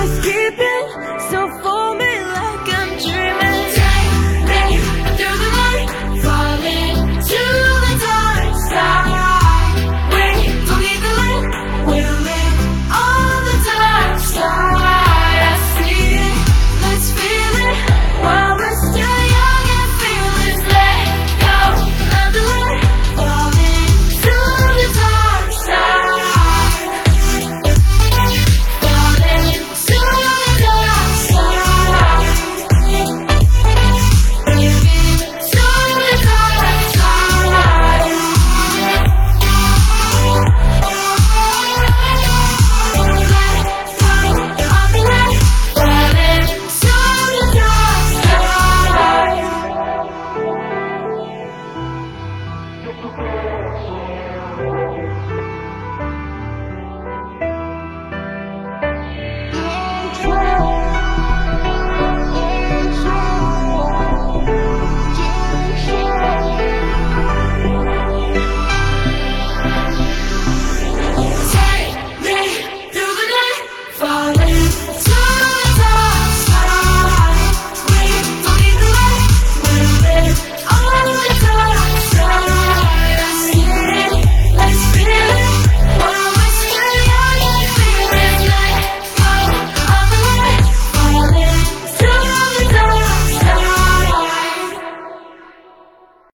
was keeping so far